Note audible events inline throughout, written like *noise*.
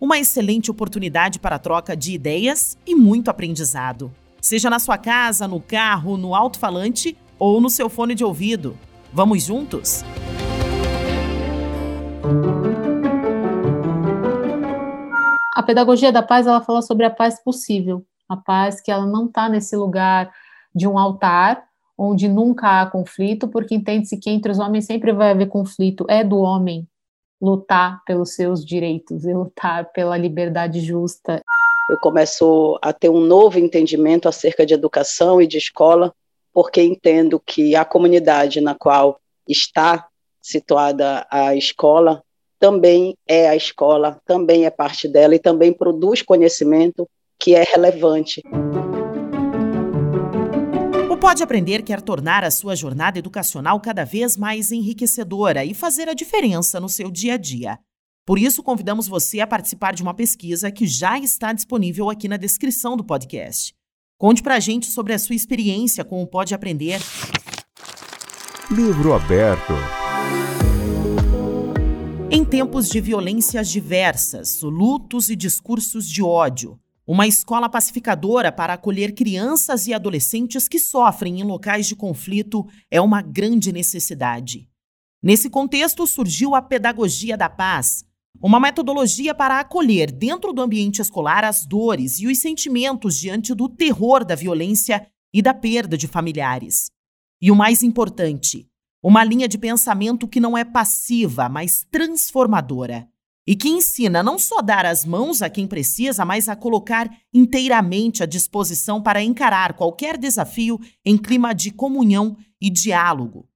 Uma excelente oportunidade para troca de ideias e muito aprendizado. Seja na sua casa, no carro, no alto-falante ou no seu fone de ouvido. Vamos juntos? A pedagogia da paz, ela fala sobre a paz possível, a paz que ela não está nesse lugar de um altar onde nunca há conflito, porque entende-se que entre os homens sempre vai haver conflito. É do homem lutar pelos seus direitos e lutar pela liberdade justa. Eu começo a ter um novo entendimento acerca de educação e de escola, porque entendo que a comunidade na qual está situada a escola também é a escola, também é parte dela e também produz conhecimento que é relevante. Pode Aprender quer tornar a sua jornada educacional cada vez mais enriquecedora e fazer a diferença no seu dia a dia. Por isso, convidamos você a participar de uma pesquisa que já está disponível aqui na descrição do podcast. Conte pra gente sobre a sua experiência com o Pode Aprender. Livro aberto. Em tempos de violências diversas, lutos e discursos de ódio, uma escola pacificadora para acolher crianças e adolescentes que sofrem em locais de conflito é uma grande necessidade. Nesse contexto surgiu a Pedagogia da Paz, uma metodologia para acolher dentro do ambiente escolar as dores e os sentimentos diante do terror da violência e da perda de familiares. E o mais importante, uma linha de pensamento que não é passiva, mas transformadora e que ensina não só dar as mãos a quem precisa, mas a colocar inteiramente à disposição para encarar qualquer desafio em clima de comunhão e diálogo.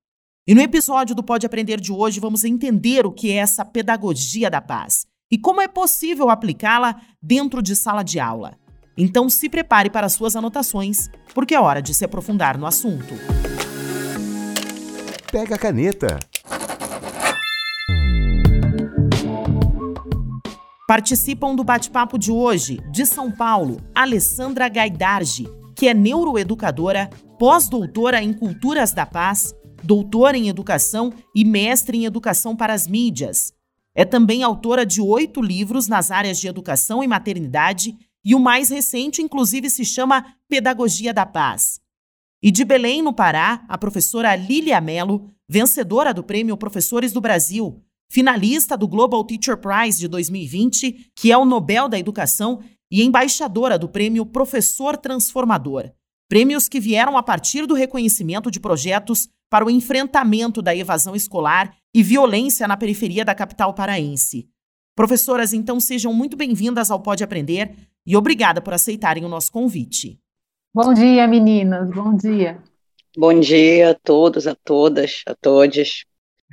E no episódio do Pode Aprender de hoje, vamos entender o que é essa pedagogia da paz e como é possível aplicá-la dentro de sala de aula. Então se prepare para suas anotações, porque é hora de se aprofundar no assunto. Pega a caneta Participam do bate-papo de hoje, de São Paulo, Alessandra Gaidargi, que é neuroeducadora, pós-doutora em Culturas da Paz, doutora em Educação e mestre em Educação para as Mídias. É também autora de oito livros nas áreas de educação e maternidade, e o mais recente, inclusive, se chama Pedagogia da Paz. E de Belém, no Pará, a professora Lília Mello, vencedora do Prêmio Professores do Brasil, finalista do Global Teacher Prize de 2020, que é o Nobel da Educação, e embaixadora do Prêmio Professor Transformador. Prêmios que vieram a partir do reconhecimento de projetos para o enfrentamento da evasão escolar e violência na periferia da capital paraense. Professoras, então sejam muito bem-vindas ao Pode Aprender e obrigada por aceitarem o nosso convite. Bom dia, meninas. Bom dia. Bom dia a todos, a todas, a todos.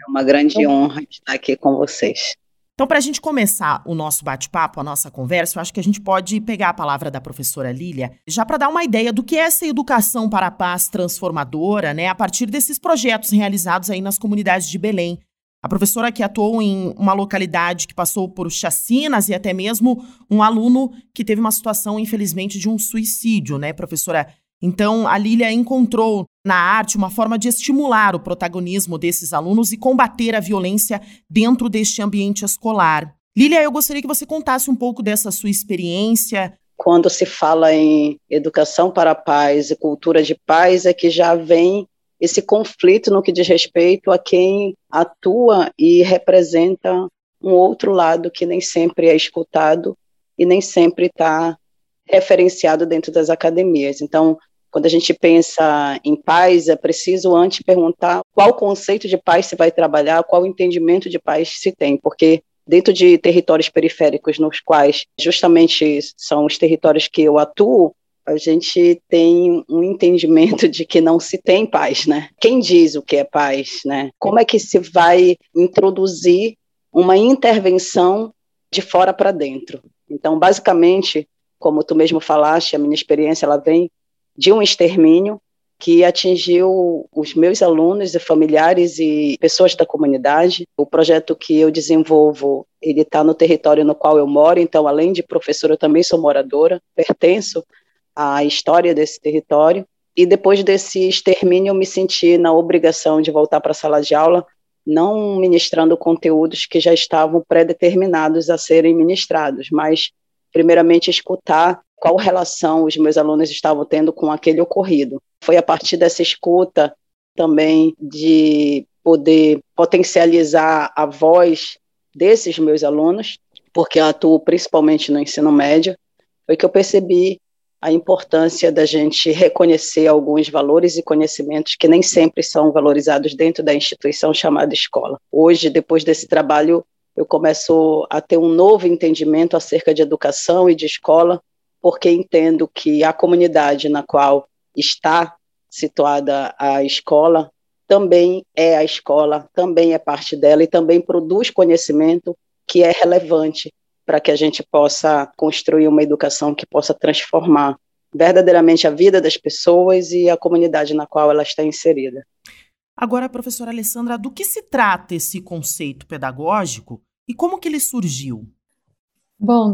Uma grande então, honra estar aqui com vocês. Então, para a gente começar o nosso bate-papo, a nossa conversa, eu acho que a gente pode pegar a palavra da professora Lília, já para dar uma ideia do que é essa educação para a paz transformadora, né, a partir desses projetos realizados aí nas comunidades de Belém. A professora que atuou em uma localidade que passou por chacinas e até mesmo um aluno que teve uma situação, infelizmente, de um suicídio, né, professora? Então, a Lília encontrou na arte uma forma de estimular o protagonismo desses alunos e combater a violência dentro deste ambiente escolar. Lília, eu gostaria que você contasse um pouco dessa sua experiência. Quando se fala em educação para a paz e cultura de paz, é que já vem esse conflito no que diz respeito a quem atua e representa um outro lado que nem sempre é escutado e nem sempre está referenciado dentro das academias. Então, quando a gente pensa em paz, é preciso antes perguntar qual conceito de paz se vai trabalhar, qual entendimento de paz se tem, porque dentro de territórios periféricos nos quais justamente são os territórios que eu atuo, a gente tem um entendimento de que não se tem paz, né? Quem diz o que é paz, né? Como é que se vai introduzir uma intervenção de fora para dentro? Então, basicamente, como tu mesmo falaste, a minha experiência ela vem de um extermínio que atingiu os meus alunos e familiares e pessoas da comunidade. O projeto que eu desenvolvo, ele está no território no qual eu moro, então, além de professora, eu também sou moradora, pertenço à história desse território. E depois desse extermínio, eu me senti na obrigação de voltar para a sala de aula, não ministrando conteúdos que já estavam pré-determinados a serem ministrados, mas, primeiramente, escutar qual relação os meus alunos estavam tendo com aquele ocorrido. Foi a partir dessa escuta também de poder potencializar a voz desses meus alunos, porque eu atuo principalmente no ensino médio, foi que eu percebi a importância da gente reconhecer alguns valores e conhecimentos que nem sempre são valorizados dentro da instituição chamada escola. Hoje, depois desse trabalho, eu começo a ter um novo entendimento acerca de educação e de escola, porque entendo que a comunidade na qual está situada a escola também é a escola, também é parte dela e também produz conhecimento que é relevante para que a gente possa construir uma educação que possa transformar verdadeiramente a vida das pessoas e a comunidade na qual ela está inserida. Agora, professora Alessandra, do que se trata esse conceito pedagógico e como que ele surgiu? Bom,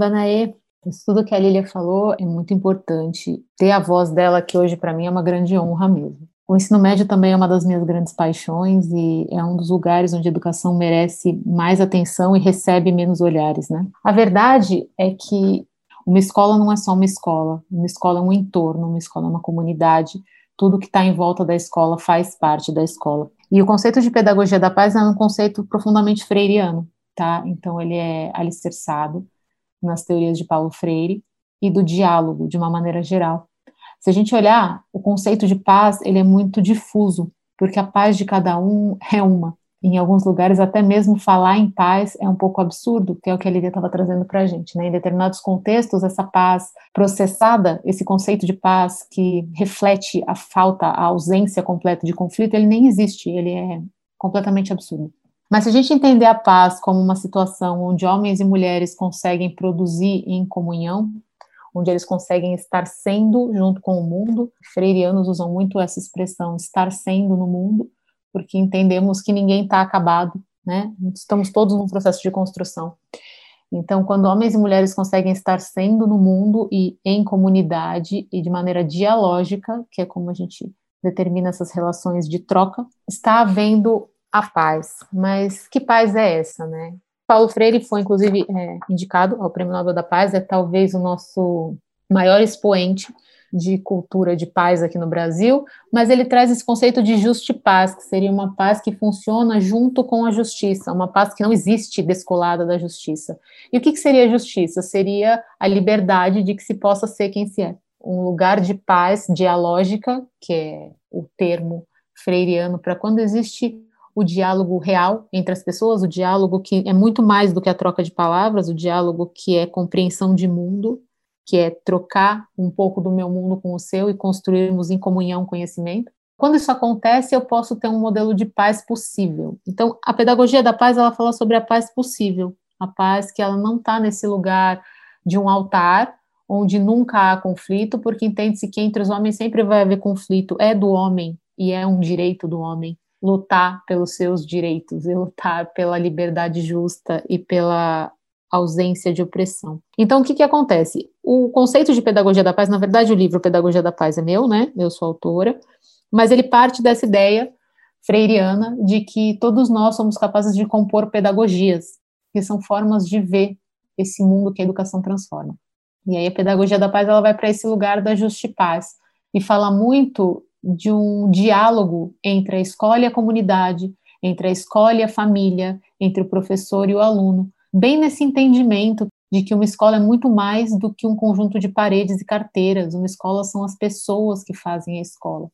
isso tudo que a Lilia falou é muito importante. Ter a voz dela aqui hoje, para mim, é uma grande honra mesmo. O ensino médio também é uma das minhas grandes paixões e é um dos lugares onde a educação merece mais atenção e recebe menos olhares, né? A verdade é que uma escola não é só uma escola, uma escola é um entorno, uma escola é uma comunidade, tudo que está em volta da escola faz parte da escola. E o conceito de pedagogia da paz é um conceito profundamente freiriano, tá? Então ele é alicerçado nas teorias de Paulo Freire e do diálogo de uma maneira geral. Se a gente olhar, o conceito de paz, ele é muito difuso, porque a paz de cada um é uma. Em alguns lugares, até mesmo falar em paz é um pouco absurdo, que é o que a Lídia estava trazendo para a gente. Né? Em determinados contextos, essa paz processada, esse conceito de paz que reflete a falta, a ausência completa de conflito, ele nem existe, ele é completamente absurdo. Mas se a gente entender a paz como uma situação onde homens e mulheres conseguem produzir em comunhão, onde eles conseguem estar sendo junto com o mundo, freirianos usam muito essa expressão, estar sendo no mundo, porque entendemos que ninguém está acabado, né? Estamos todos num processo de construção. Então, quando homens e mulheres conseguem estar sendo no mundo e em comunidade e de maneira dialógica, que é como a gente determina essas relações de troca, está havendo a paz. Mas que paz é essa, né? Paulo Freire foi, inclusive, é, indicado ao Prêmio Nobel da Paz, é talvez o nosso maior expoente de cultura de paz aqui no Brasil, mas ele traz esse conceito de justi paz, que seria uma paz que funciona junto com a justiça, uma paz que não existe descolada da justiça. E o que, que seria justiça? Seria a liberdade de que se possa ser quem se é. Um lugar de paz dialógica, que é o termo freiriano para quando existe o diálogo real entre as pessoas, o diálogo que é muito mais do que a troca de palavras, o diálogo que é compreensão de mundo, que é trocar um pouco do meu mundo com o seu e construirmos em comunhão conhecimento. Quando isso acontece, eu posso ter um modelo de paz possível. Então, a pedagogia da paz, ela fala sobre a paz possível, a paz que ela não está nesse lugar de um altar, onde nunca há conflito, porque entende-se que entre os homens sempre vai haver conflito, é do homem e é um direito do homem lutar pelos seus direitos e lutar pela liberdade justa e pela ausência de opressão. Então, o que, que acontece? O conceito de pedagogia da paz, na verdade, o livro Pedagogia da Paz é meu, né? Eu sou autora, mas ele parte dessa ideia freiriana de que todos nós somos capazes de compor pedagogias, que são formas de ver esse mundo que a educação transforma. E aí a pedagogia da paz ela vai para esse lugar da justa paz e fala muito de um diálogo entre a escola e a comunidade, entre a escola e a família, entre o professor e o aluno, bem nesse entendimento de que uma escola é muito mais do que um conjunto de paredes e carteiras, uma escola são as pessoas que fazem a escola.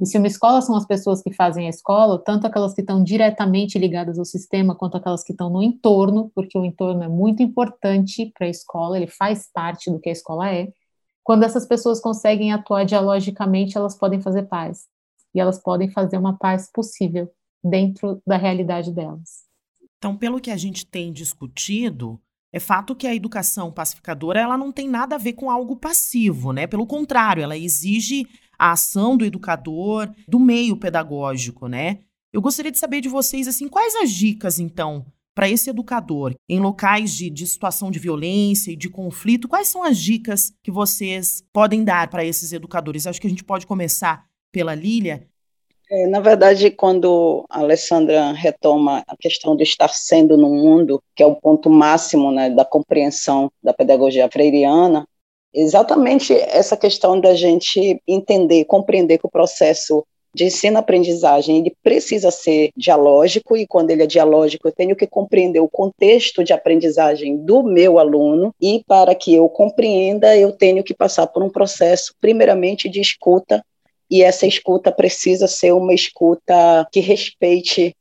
E se uma escola são as pessoas que fazem a escola, tanto aquelas que estão diretamente ligadas ao sistema, quanto aquelas que estão no entorno, porque o entorno é muito importante para a escola, ele faz parte do que a escola é, quando essas pessoas conseguem atuar dialogicamente, elas podem fazer paz. E elas podem fazer uma paz possível dentro da realidade delas. Então, pelo que a gente tem discutido, É fato que a educação pacificadora ela não tem nada a ver com algo passivo, né? Pelo contrário, ela exige a ação do educador, do meio pedagógico, né? Eu gostaria de saber de vocês assim, quais as dicas então para esse educador em locais de, de situação de violência e de conflito? Quais são as dicas que vocês podem dar para esses educadores? Acho que a gente pode começar pela Lília é, na verdade, quando a Alessandra retoma a questão de estar sendo no mundo, que é o ponto máximo né, da compreensão da pedagogia freiriana, exatamente essa questão da gente entender, compreender que o processo de ensino-aprendizagem ele precisa ser dialógico e quando ele é dialógico eu tenho que compreender o contexto de aprendizagem do meu aluno e para que eu compreenda eu tenho que passar por um processo primeiramente de escuta e essa escuta precisa ser uma escuta que respeite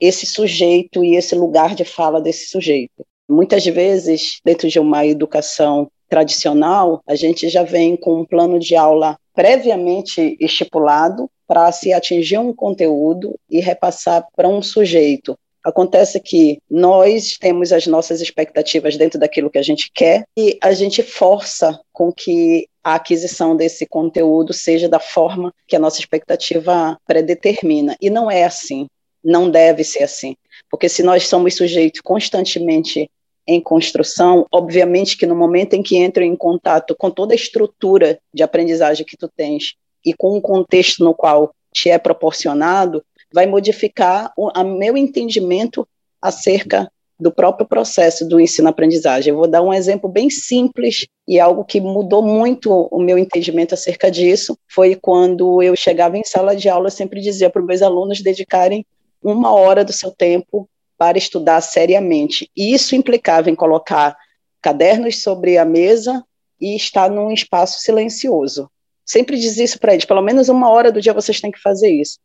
esse sujeito e esse lugar de fala desse sujeito. Muitas vezes, dentro de uma educação tradicional, a gente já vem com um plano de aula previamente estipulado para se atingir um conteúdo e repassar para um sujeito. Acontece que nós temos as nossas expectativas dentro daquilo que a gente quer e a gente força com que a aquisição desse conteúdo seja da forma que a nossa expectativa predetermina. E não é assim, não deve ser assim. Porque se nós somos sujeitos constantemente em construção, obviamente que no momento em que entro em contato com toda a estrutura de aprendizagem que tu tens e com o contexto no qual te é proporcionado, vai modificar o meu entendimento acerca do próprio processo do ensino-aprendizagem. Eu vou dar um exemplo bem simples e algo que mudou muito o meu entendimento acerca disso, foi quando eu chegava em sala de aula, eu sempre dizia para os meus alunos dedicarem uma hora do seu tempo para estudar seriamente. E isso implicava em colocar cadernos sobre a mesa e estar num espaço silencioso. Sempre dizia isso para eles, pelo menos uma hora do dia vocês têm que fazer isso.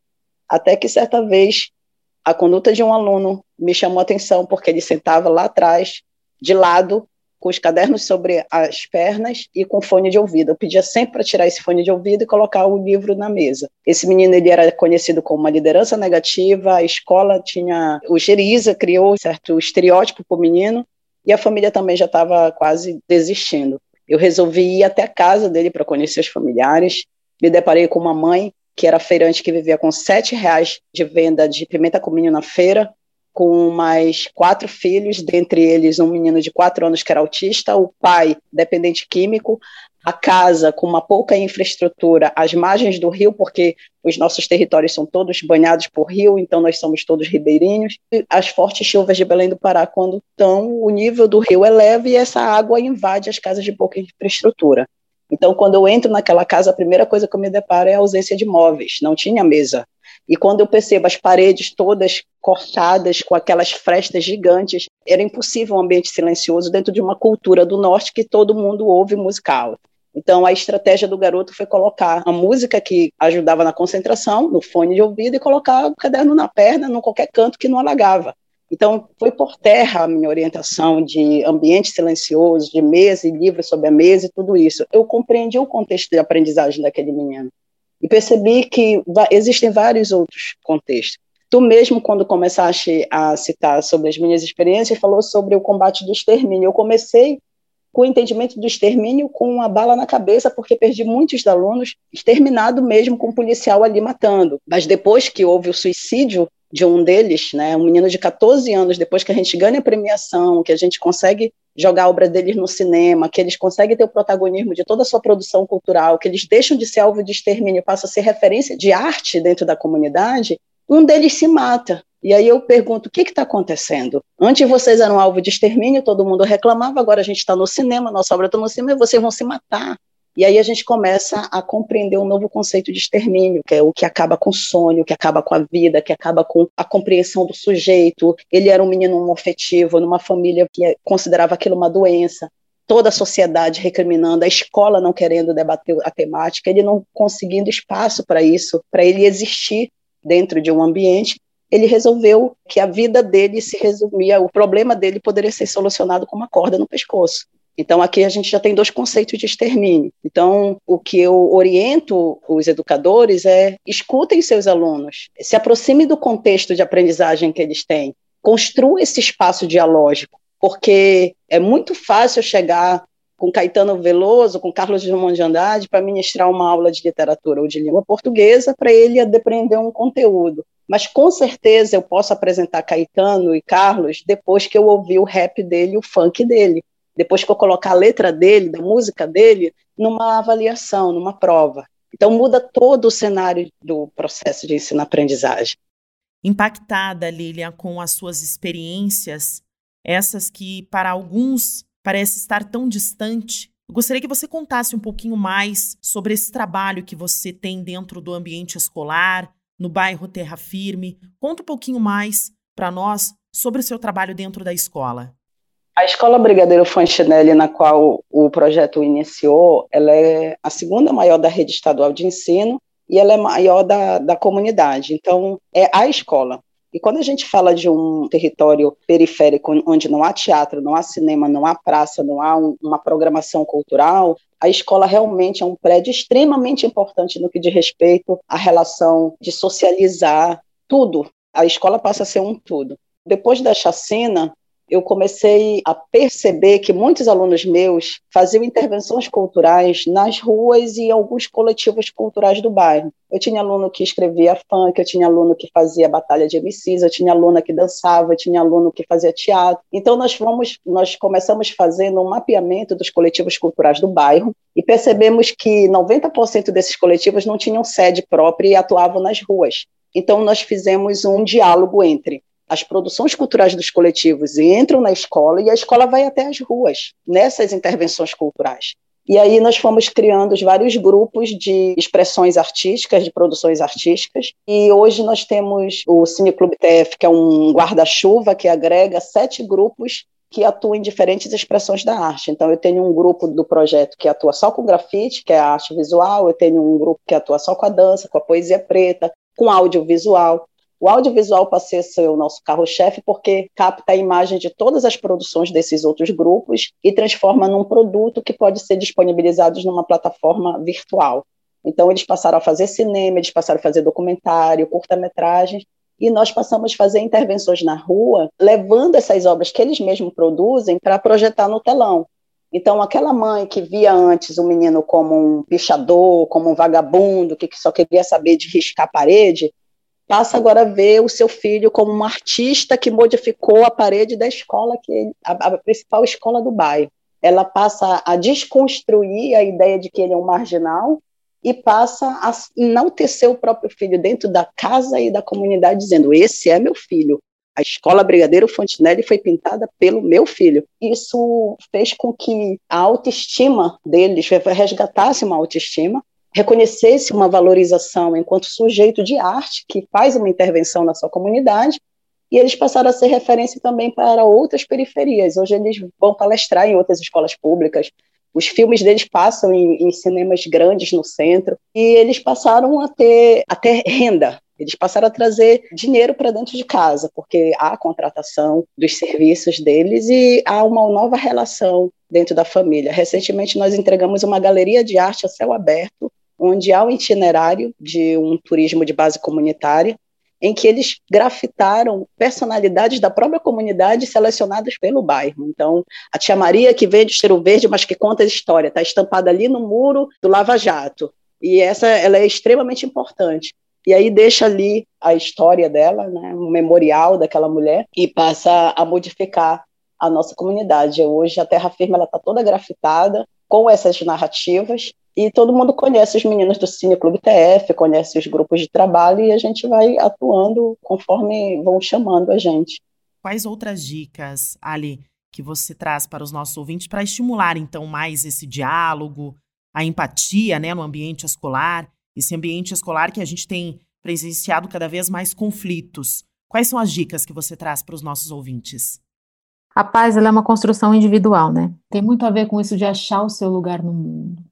Até que certa vez a conduta de um aluno me chamou a atenção porque ele sentava lá atrás, de lado, com os cadernos sobre as pernas e com fone de ouvido. Eu pedia sempre para tirar esse fone de ouvido e colocar o livro na mesa. Esse menino ele era conhecido como uma liderança negativa, a escola tinha o Geriza criou certo estereótipo para o menino e a família também já estava quase desistindo. Eu resolvi ir até a casa dele para conhecer os familiares. Me deparei com uma mãe que era feirante que vivia com sete reais de venda de pimenta cominho na feira, com mais quatro filhos, dentre eles um menino de quatro anos que era autista, o pai dependente químico, a casa com uma pouca infraestrutura, as margens do rio, porque os nossos territórios são todos banhados por rio, então nós somos todos ribeirinhos, e as fortes chuvas de Belém do Pará, quando estão, o nível do rio eleva e essa água invade as casas de pouca infraestrutura. Então, quando eu entro naquela casa, a primeira coisa que eu me deparo é a ausência de móveis, não tinha mesa. E quando eu percebo as paredes todas cortadas, com aquelas frestas gigantes, era impossível um ambiente silencioso dentro de uma cultura do norte que todo mundo ouve musical. Então, a estratégia do garoto foi colocar a música que ajudava na concentração, no fone de ouvido, e colocar o caderno na perna, em qualquer canto que não alagava. Então, foi por terra a minha orientação de ambiente silencioso, de mesa e livros sobre a mesa e tudo isso. Eu compreendi o contexto de aprendizagem daquele menino e percebi que existem vários outros contextos. Tu mesmo, quando começaste a citar sobre as minhas experiências, falou sobre o combate do extermínio. Eu comecei com o entendimento do extermínio com uma bala na cabeça, porque perdi muitos alunos, exterminado mesmo com um policial ali matando. Mas depois que houve o suicídio de um deles, né, um menino de 14 anos, depois que a gente ganha a premiação, que a gente consegue jogar a obra deles no cinema, que eles conseguem ter o protagonismo de toda a sua produção cultural, que eles deixam de ser alvo de extermínio e passam a ser referência de arte dentro da comunidade, um deles se mata. E aí eu pergunto, o que está acontecendo? Antes vocês eram alvo de extermínio, todo mundo reclamava, agora a gente está no cinema, nossa obra está no cinema, e vocês vão se matar. E aí a gente começa a compreender um novo conceito de extermínio, que é o que acaba com o sonho, que acaba com a vida, que acaba com a compreensão do sujeito. Ele era um menino homofetivo, numa família que considerava aquilo uma doença. Toda a sociedade recriminando, a escola não querendo debater a temática, ele não conseguindo espaço para isso, para ele existir dentro de um ambiente ele resolveu que a vida dele se resumia, o problema dele poderia ser solucionado com uma corda no pescoço. Então, aqui a gente já tem dois conceitos de extermínio. Então, o que eu oriento os educadores é escutem seus alunos, se aproxime do contexto de aprendizagem que eles têm, construa esse espaço dialógico, porque é muito fácil chegar com Caetano Veloso, com Carlos Drummond de Andrade, para ministrar uma aula de literatura ou de língua portuguesa, para ele depreender um conteúdo. Mas com certeza eu posso apresentar Caetano e Carlos depois que eu ouvir o rap dele, o funk dele, depois que eu colocar a letra dele, da música dele, numa avaliação, numa prova. Então muda todo o cenário do processo de ensino-aprendizagem. Impactada, Lilian, com as suas experiências, essas que para alguns parece estar tão distante. Eu gostaria que você contasse um pouquinho mais sobre esse trabalho que você tem dentro do ambiente escolar, no bairro Terra Firme. Conta um pouquinho mais para nós sobre o seu trabalho dentro da escola. A Escola Brigadeiro Fantinelli, na qual o projeto iniciou, ela é a segunda maior da rede estadual de ensino e ela é maior da, da comunidade. Então, é a escola. E quando a gente fala de um território periférico onde não há teatro, não há cinema, não há praça, não há um, uma programação cultural, a escola realmente é um prédio extremamente importante no que diz respeito à relação de socializar tudo. A escola passa a ser um tudo. Depois da chacina, eu comecei a perceber que muitos alunos meus faziam intervenções culturais nas ruas e em alguns coletivos culturais do bairro. Eu tinha aluno que escrevia funk, eu tinha aluno que fazia batalha de MCs, eu tinha aluna que dançava, eu tinha aluno que fazia teatro. Então nós fomos, nós começamos fazendo um mapeamento dos coletivos culturais do bairro e percebemos que 90% desses coletivos não tinham sede própria e atuavam nas ruas. Então nós fizemos um diálogo entre as produções culturais dos coletivos entram na escola e a escola vai até as ruas nessas intervenções culturais. E aí nós fomos criando vários grupos de expressões artísticas, de produções artísticas. E hoje nós temos o Cine Clube TF, que é um guarda-chuva que agrega sete grupos que atuam em diferentes expressões da arte. Então, eu tenho um grupo do projeto que atua só com grafite, que é a arte visual, eu tenho um grupo que atua só com a dança, com a poesia preta, com audiovisual. O audiovisual passa a ser o nosso carro-chefe porque capta a imagem de todas as produções desses outros grupos e transforma num produto que pode ser disponibilizado numa plataforma virtual. Então, eles passaram a fazer cinema, eles passaram a fazer documentário, curta-metragens, e nós passamos a fazer intervenções na rua, levando essas obras que eles mesmos produzem para projetar no telão. Então, aquela mãe que via antes o menino como um pichador, como um vagabundo, que só queria saber de riscar a parede, passa agora a ver o seu filho como um artista que modificou a parede da escola, que a, a principal escola do bairro. Ela passa a desconstruir a ideia de que ele é um marginal e passa a enaltecer o próprio filho dentro da casa e da comunidade, dizendo: Esse é meu filho. A escola Brigadeiro Fontinelli foi pintada pelo meu filho. Isso fez com que a autoestima deles resgatasse uma autoestima reconhecesse uma valorização enquanto sujeito de arte que faz uma intervenção na sua comunidade, e eles passaram a ser referência também para outras periferias. Hoje eles vão palestrar em outras escolas públicas, os filmes deles passam em, em cinemas grandes no centro, e eles passaram a ter, a ter renda, eles passaram a trazer dinheiro para dentro de casa, porque há a contratação dos serviços deles e há uma nova relação dentro da família. Recentemente, nós entregamos uma galeria de arte a céu aberto onde há um itinerário de um turismo de base comunitária, em que eles grafitaram personalidades da própria comunidade selecionadas pelo bairro. Então, a tia Maria que vende cheiro verde, mas que conta a história, está estampada ali no muro do Lava Jato. E essa ela é extremamente importante. E aí deixa ali a história dela, né, um memorial daquela mulher, e passa a modificar a nossa comunidade. Hoje a Terra Firme está toda grafitada com essas narrativas, e todo mundo conhece os meninos do Cine Clube TF, conhece os grupos de trabalho e a gente vai atuando conforme vão chamando a gente. Quais outras dicas, Ali, que você traz para os nossos ouvintes para estimular então mais esse diálogo, a empatia, né, no ambiente escolar, esse ambiente escolar que a gente tem presenciado cada vez mais conflitos. Quais são as dicas que você traz para os nossos ouvintes? A paz é uma construção individual, né? Tem muito a ver com isso de achar o seu lugar no mundo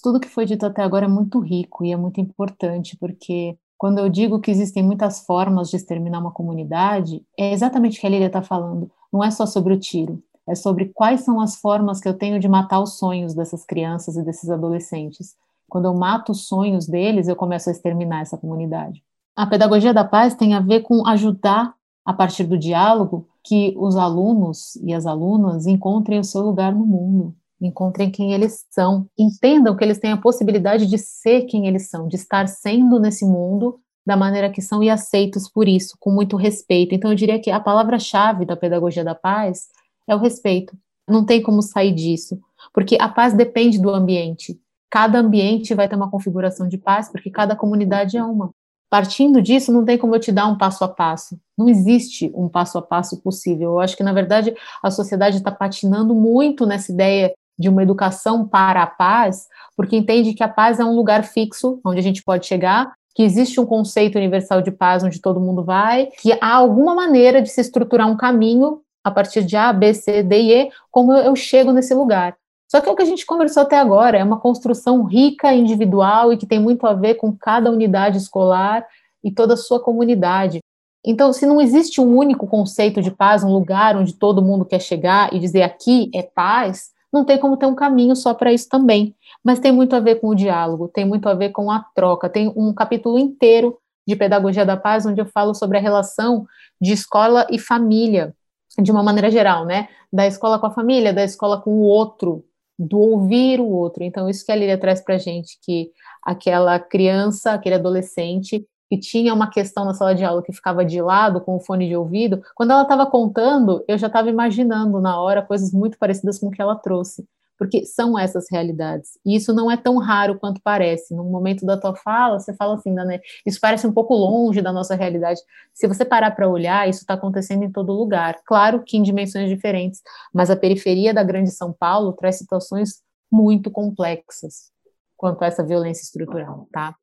tudo que foi dito até agora é muito rico e é muito importante, porque quando eu digo que existem muitas formas de exterminar uma comunidade, é exatamente o que a Lília está falando. Não é só sobre o tiro, é sobre quais são as formas que eu tenho de matar os sonhos dessas crianças e desses adolescentes. Quando eu mato os sonhos deles, eu começo a exterminar essa comunidade. A pedagogia da paz tem a ver com ajudar a partir do diálogo, que os alunos e as alunas encontrem o seu lugar no mundo, encontrem quem eles são, entendam que eles têm a possibilidade de ser quem eles são, de estar sendo nesse mundo da maneira que são e aceitos por isso, com muito respeito. Então, eu diria que a palavra-chave da pedagogia da paz é o respeito. Não tem como sair disso, porque a paz depende do ambiente. Cada ambiente vai ter uma configuração de paz, porque cada comunidade é uma. Partindo disso, não tem como eu te dar um passo a passo. Não existe um passo a passo possível. Eu acho que, na verdade, a sociedade está patinando muito nessa ideia de uma educação para a paz, porque entende que a paz é um lugar fixo onde a gente pode chegar, que existe um conceito universal de paz onde todo mundo vai, que há alguma maneira de se estruturar um caminho a partir de A, B, C, D e E, como eu chego nesse lugar. Só que é o que a gente conversou até agora, é uma construção rica, individual e que tem muito a ver com cada unidade escolar e toda a sua comunidade. Então, se não existe um único conceito de paz, um lugar onde todo mundo quer chegar e dizer aqui é paz, não tem como ter um caminho só para isso também. Mas tem muito a ver com o diálogo, tem muito a ver com a troca. Tem um capítulo inteiro de Pedagogia da Paz onde eu falo sobre a relação de escola e família, de uma maneira geral, né? Da escola com a família, da escola com o outro, do ouvir o outro. Então, isso que a Lília traz para gente, que aquela criança, aquele adolescente, que tinha uma questão na sala de aula que ficava de lado com o fone de ouvido, quando ela estava contando, eu já estava imaginando na hora coisas muito parecidas com o que ela trouxe, porque são essas realidades. E isso não é tão raro quanto parece. No momento da tua fala, você fala assim, né? Isso parece um pouco longe da nossa realidade. Se você parar para olhar, isso está acontecendo em todo lugar. Claro que em dimensões diferentes, mas a periferia da Grande São Paulo traz situações muito complexas quanto a essa violência estrutural, tá?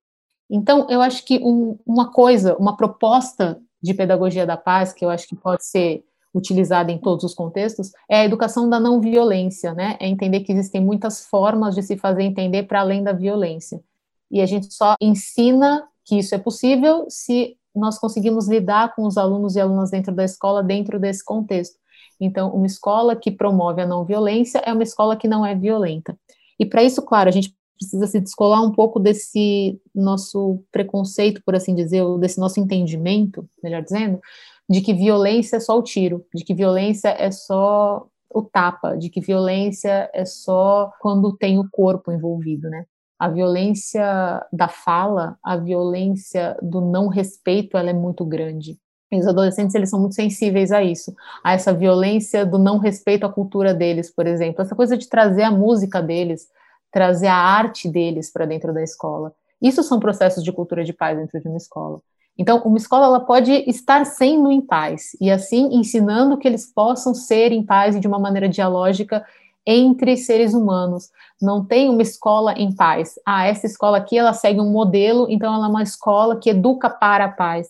Então, eu acho que um, uma coisa, uma proposta de pedagogia da paz, que eu acho que pode ser utilizada em todos os contextos, é a educação da não violência, né? É entender que existem muitas formas de se fazer entender para além da violência. E a gente só ensina que isso é possível se nós conseguimos lidar com os alunos e alunas dentro da escola, dentro desse contexto. Então, uma escola que promove a não violência é uma escola que não é violenta. E para isso, claro, a gente precisa se descolar um pouco desse nosso preconceito, por assim dizer, ou desse nosso entendimento, melhor dizendo, de que violência é só o tiro, de que violência é só o tapa, de que violência é só quando tem o corpo envolvido, né? A violência da fala, a violência do não respeito, ela é muito grande. E os adolescentes, eles são muito sensíveis a isso, a essa violência do não respeito à cultura deles, por exemplo, essa coisa de trazer a música deles, trazer a arte deles para dentro da escola. Isso são processos de cultura de paz dentro de uma escola. Então, uma escola ela pode estar sendo em paz e assim ensinando que eles possam ser em paz e de uma maneira dialógica entre seres humanos. Não tem uma escola em paz. Ah, essa escola aqui ela segue um modelo, então ela é uma escola que educa para a paz.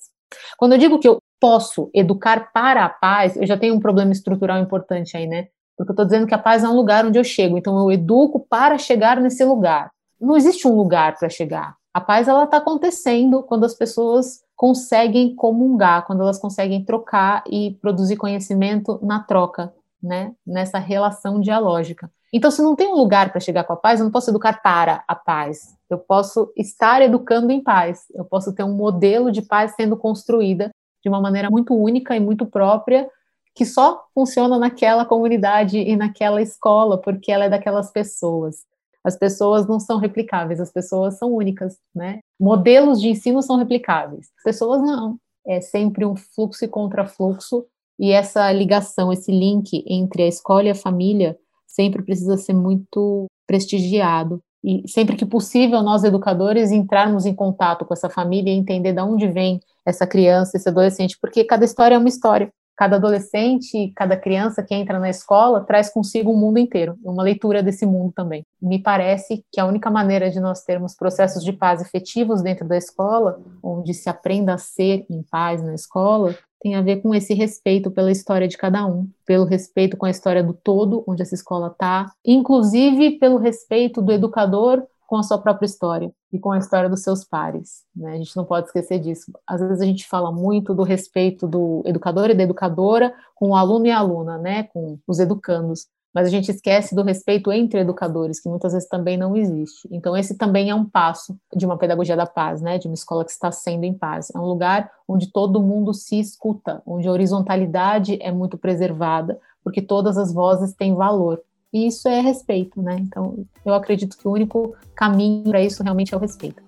Quando eu digo que eu posso educar para a paz, eu já tenho um problema estrutural importante aí, né? Porque eu estou dizendo que a paz é um lugar onde eu chego, então eu educo para chegar nesse lugar. Não existe um lugar para chegar. A paz ela está acontecendo quando as pessoas conseguem comungar, quando elas conseguem trocar e produzir conhecimento na troca, né? Nessa relação dialógica. Então, se não tem um lugar para chegar com a paz, eu não posso educar para a paz. Eu posso estar educando em paz. Eu posso ter um modelo de paz sendo construída de uma maneira muito única e muito própria que só funciona naquela comunidade e naquela escola, porque ela é daquelas pessoas. As pessoas não são replicáveis, as pessoas são únicas, né? Modelos de ensino são replicáveis, as pessoas não. É sempre um fluxo e contrafluxo, e essa ligação, esse link entre a escola e a família sempre precisa ser muito prestigiado. E sempre que possível, nós educadores entrarmos em contato com essa família e entender de onde vem essa criança, esse adolescente, porque cada história é uma história cada adolescente, cada criança que entra na escola traz consigo um mundo inteiro, uma leitura desse mundo também. Me parece que a única maneira de nós termos processos de paz efetivos dentro da escola, onde se aprenda a ser em paz na escola, tem a ver com esse respeito pela história de cada um, pelo respeito com a história do todo, onde essa escola está, inclusive pelo respeito do educador com a sua própria história e com a história dos seus pares. Né? A gente não pode esquecer disso. Às vezes a gente fala muito do respeito do educador e da educadora com o aluno e a aluna, né? com os educandos. mas a gente esquece do respeito entre educadores, que muitas vezes também não existe. Então, esse também é um passo de uma pedagogia da paz, né? De uma escola que está sendo em paz. É um lugar onde todo mundo se escuta, onde a horizontalidade é muito preservada, porque todas as vozes têm valor. E isso é respeito, né? Então, eu acredito que o único caminho para isso realmente é o respeito.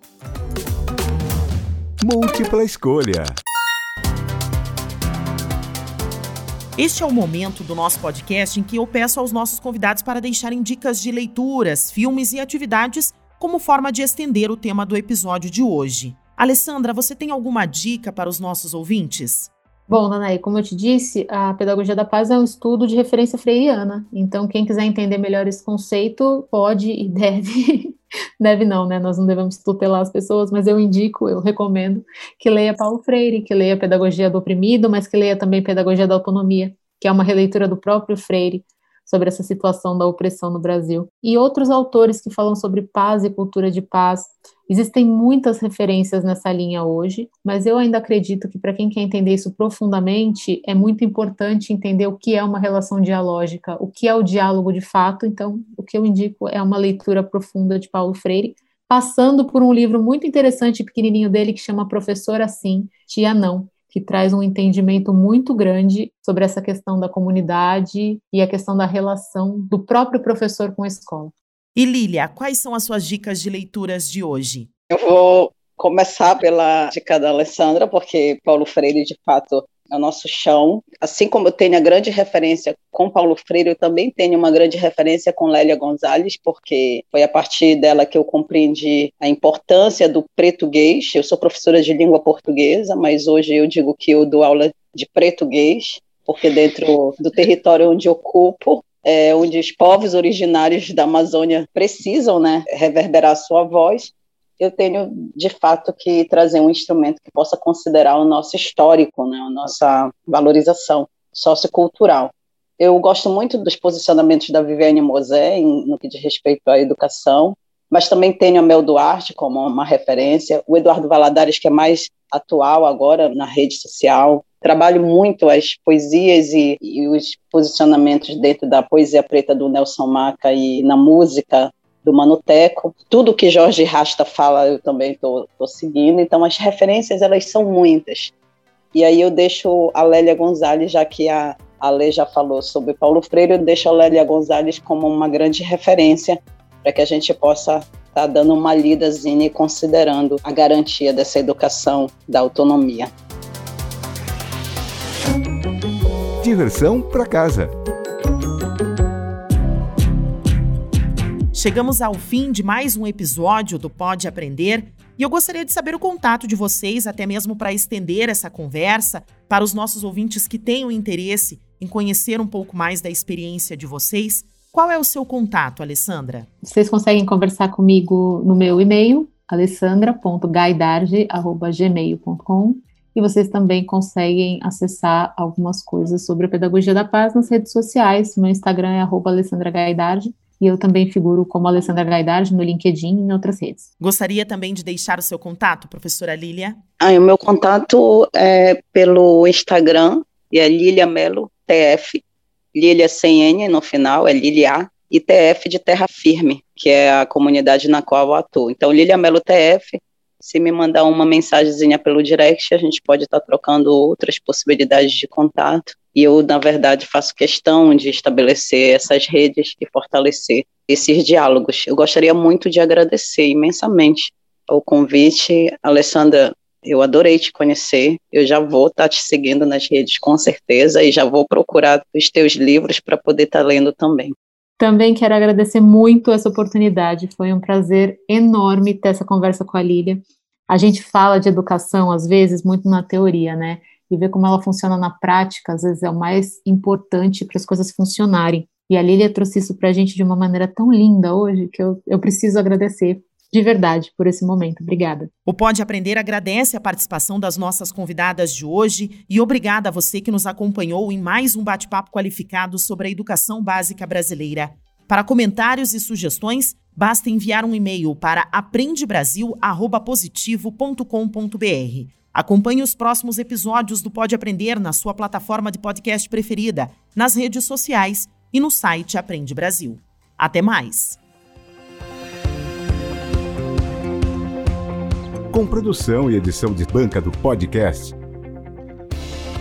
Múltipla escolha. Este é o momento do nosso podcast em que eu peço aos nossos convidados para deixarem dicas de leituras, filmes e atividades como forma de estender o tema do episódio de hoje. Alessandra, você tem alguma dica para os nossos ouvintes? Bom, Nanaí, como eu te disse, a Pedagogia da Paz é um estudo de referência freiriana. Então, quem quiser entender melhor esse conceito, pode e deve *laughs* deve não, né? Nós não devemos tutelar as pessoas, mas eu indico, eu recomendo que leia Paulo Freire, que leia Pedagogia do Oprimido, mas que leia também Pedagogia da Autonomia, que é uma releitura do próprio Freire sobre essa situação da opressão no Brasil. E outros autores que falam sobre paz e cultura de paz. Existem muitas referências nessa linha hoje, mas eu ainda acredito que para quem quer entender isso profundamente, é muito importante entender o que é uma relação dialógica, o que é o diálogo de fato. Então, o que eu indico é uma leitura profunda de Paulo Freire, passando por um livro muito interessante, pequenininho dele, que chama Professor Assim, Tia Não, que traz um entendimento muito grande sobre essa questão da comunidade e a questão da relação do próprio professor com a escola. E Lília, quais são as suas dicas de leituras de hoje? Eu vou começar pela dica da Alessandra, porque Paulo Freire, de fato, o nosso chão. Assim como eu tenho a grande referência com Paulo Freire, eu também tenho uma grande referência com Lélia Gonzalez, porque foi a partir dela que eu compreendi a importância do português. Eu sou professora de língua portuguesa, mas hoje eu digo que eu dou aula de português, porque dentro do território onde ocupo, é, onde os povos originários da Amazônia precisam né, reverberar sua voz, eu tenho de fato que trazer um instrumento que possa considerar o nosso histórico, né, a nossa valorização sociocultural. Eu gosto muito dos posicionamentos da Viviane Mosé no que diz respeito à educação, mas também tenho a Mel Duarte como uma referência, o Eduardo Valadares, que é mais atual agora na rede social. Trabalho muito as poesias e, e os posicionamentos dentro da poesia preta do Nelson Maca e na música do Manuteco. Tudo que Jorge Rasta fala eu também estou seguindo, então as referências elas são muitas. E aí eu deixo a Lélia Gonzalez, já que a, a Lê já falou sobre Paulo Freire, eu deixo a Lélia Gonzalez como uma grande referência para que a gente possa estar tá dando uma lidazinha e considerando a garantia dessa educação da autonomia. Diversão para casa. Chegamos ao fim de mais um episódio do Pode Aprender e eu gostaria de saber o contato de vocês, até mesmo para estender essa conversa para os nossos ouvintes que tenham interesse em conhecer um pouco mais da experiência de vocês. Qual é o seu contato, Alessandra? Vocês conseguem conversar comigo no meu e-mail, alessandra.gaidarge.gmail.com e vocês também conseguem acessar algumas coisas sobre a Pedagogia da Paz nas redes sociais. Meu Instagram é arroba alessandragaidarge e eu também figuro como Alessandra Gaidard no LinkedIn e em outras redes. Gostaria também de deixar o seu contato, professora Lília? Ah, o meu contato é pelo Instagram, e é Lília Melo TF, Lília sem N no final, é Lilia, e TF de Terra Firme, que é a comunidade na qual eu atuo. Então, Lília Melo TF, se me mandar uma mensagenzinha pelo direct, a gente pode estar trocando outras possibilidades de contato. E eu, na verdade, faço questão de estabelecer essas redes e fortalecer esses diálogos. Eu gostaria muito de agradecer imensamente o convite. Alessandra, eu adorei te conhecer. Eu já vou estar te seguindo nas redes com certeza e já vou procurar os teus livros para poder estar lendo também. Também quero agradecer muito essa oportunidade. Foi um prazer enorme ter essa conversa com a Lília. A gente fala de educação, às vezes, muito na teoria, né? E ver como ela funciona na prática, às vezes é o mais importante para as coisas funcionarem. E a Lília trouxe isso para a gente de uma maneira tão linda hoje que eu, eu preciso agradecer de verdade por esse momento. Obrigada. O Pode Aprender agradece a participação das nossas convidadas de hoje e obrigada a você que nos acompanhou em mais um bate-papo qualificado sobre a educação básica brasileira. Para comentários e sugestões, basta enviar um e-mail para aprendebrasil@positivo.com.br. Acompanhe os próximos episódios do Pode Aprender na sua plataforma de podcast preferida, nas redes sociais e no site Aprende Brasil. Até mais! Com produção e edição de banca do podcast.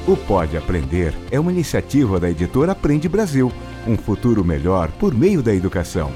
O Pode Aprender é uma iniciativa da editora Aprende Brasil um futuro melhor por meio da educação.